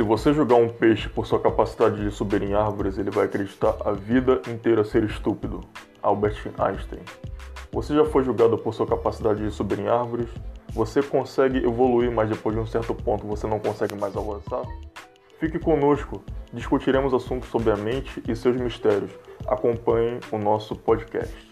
Se você julgar um peixe por sua capacidade de subir em árvores, ele vai acreditar a vida inteira ser estúpido. Albert Einstein. Você já foi julgado por sua capacidade de subir em árvores? Você consegue evoluir, mas depois de um certo ponto você não consegue mais avançar? Fique conosco, discutiremos assuntos sobre a mente e seus mistérios. Acompanhe o nosso podcast.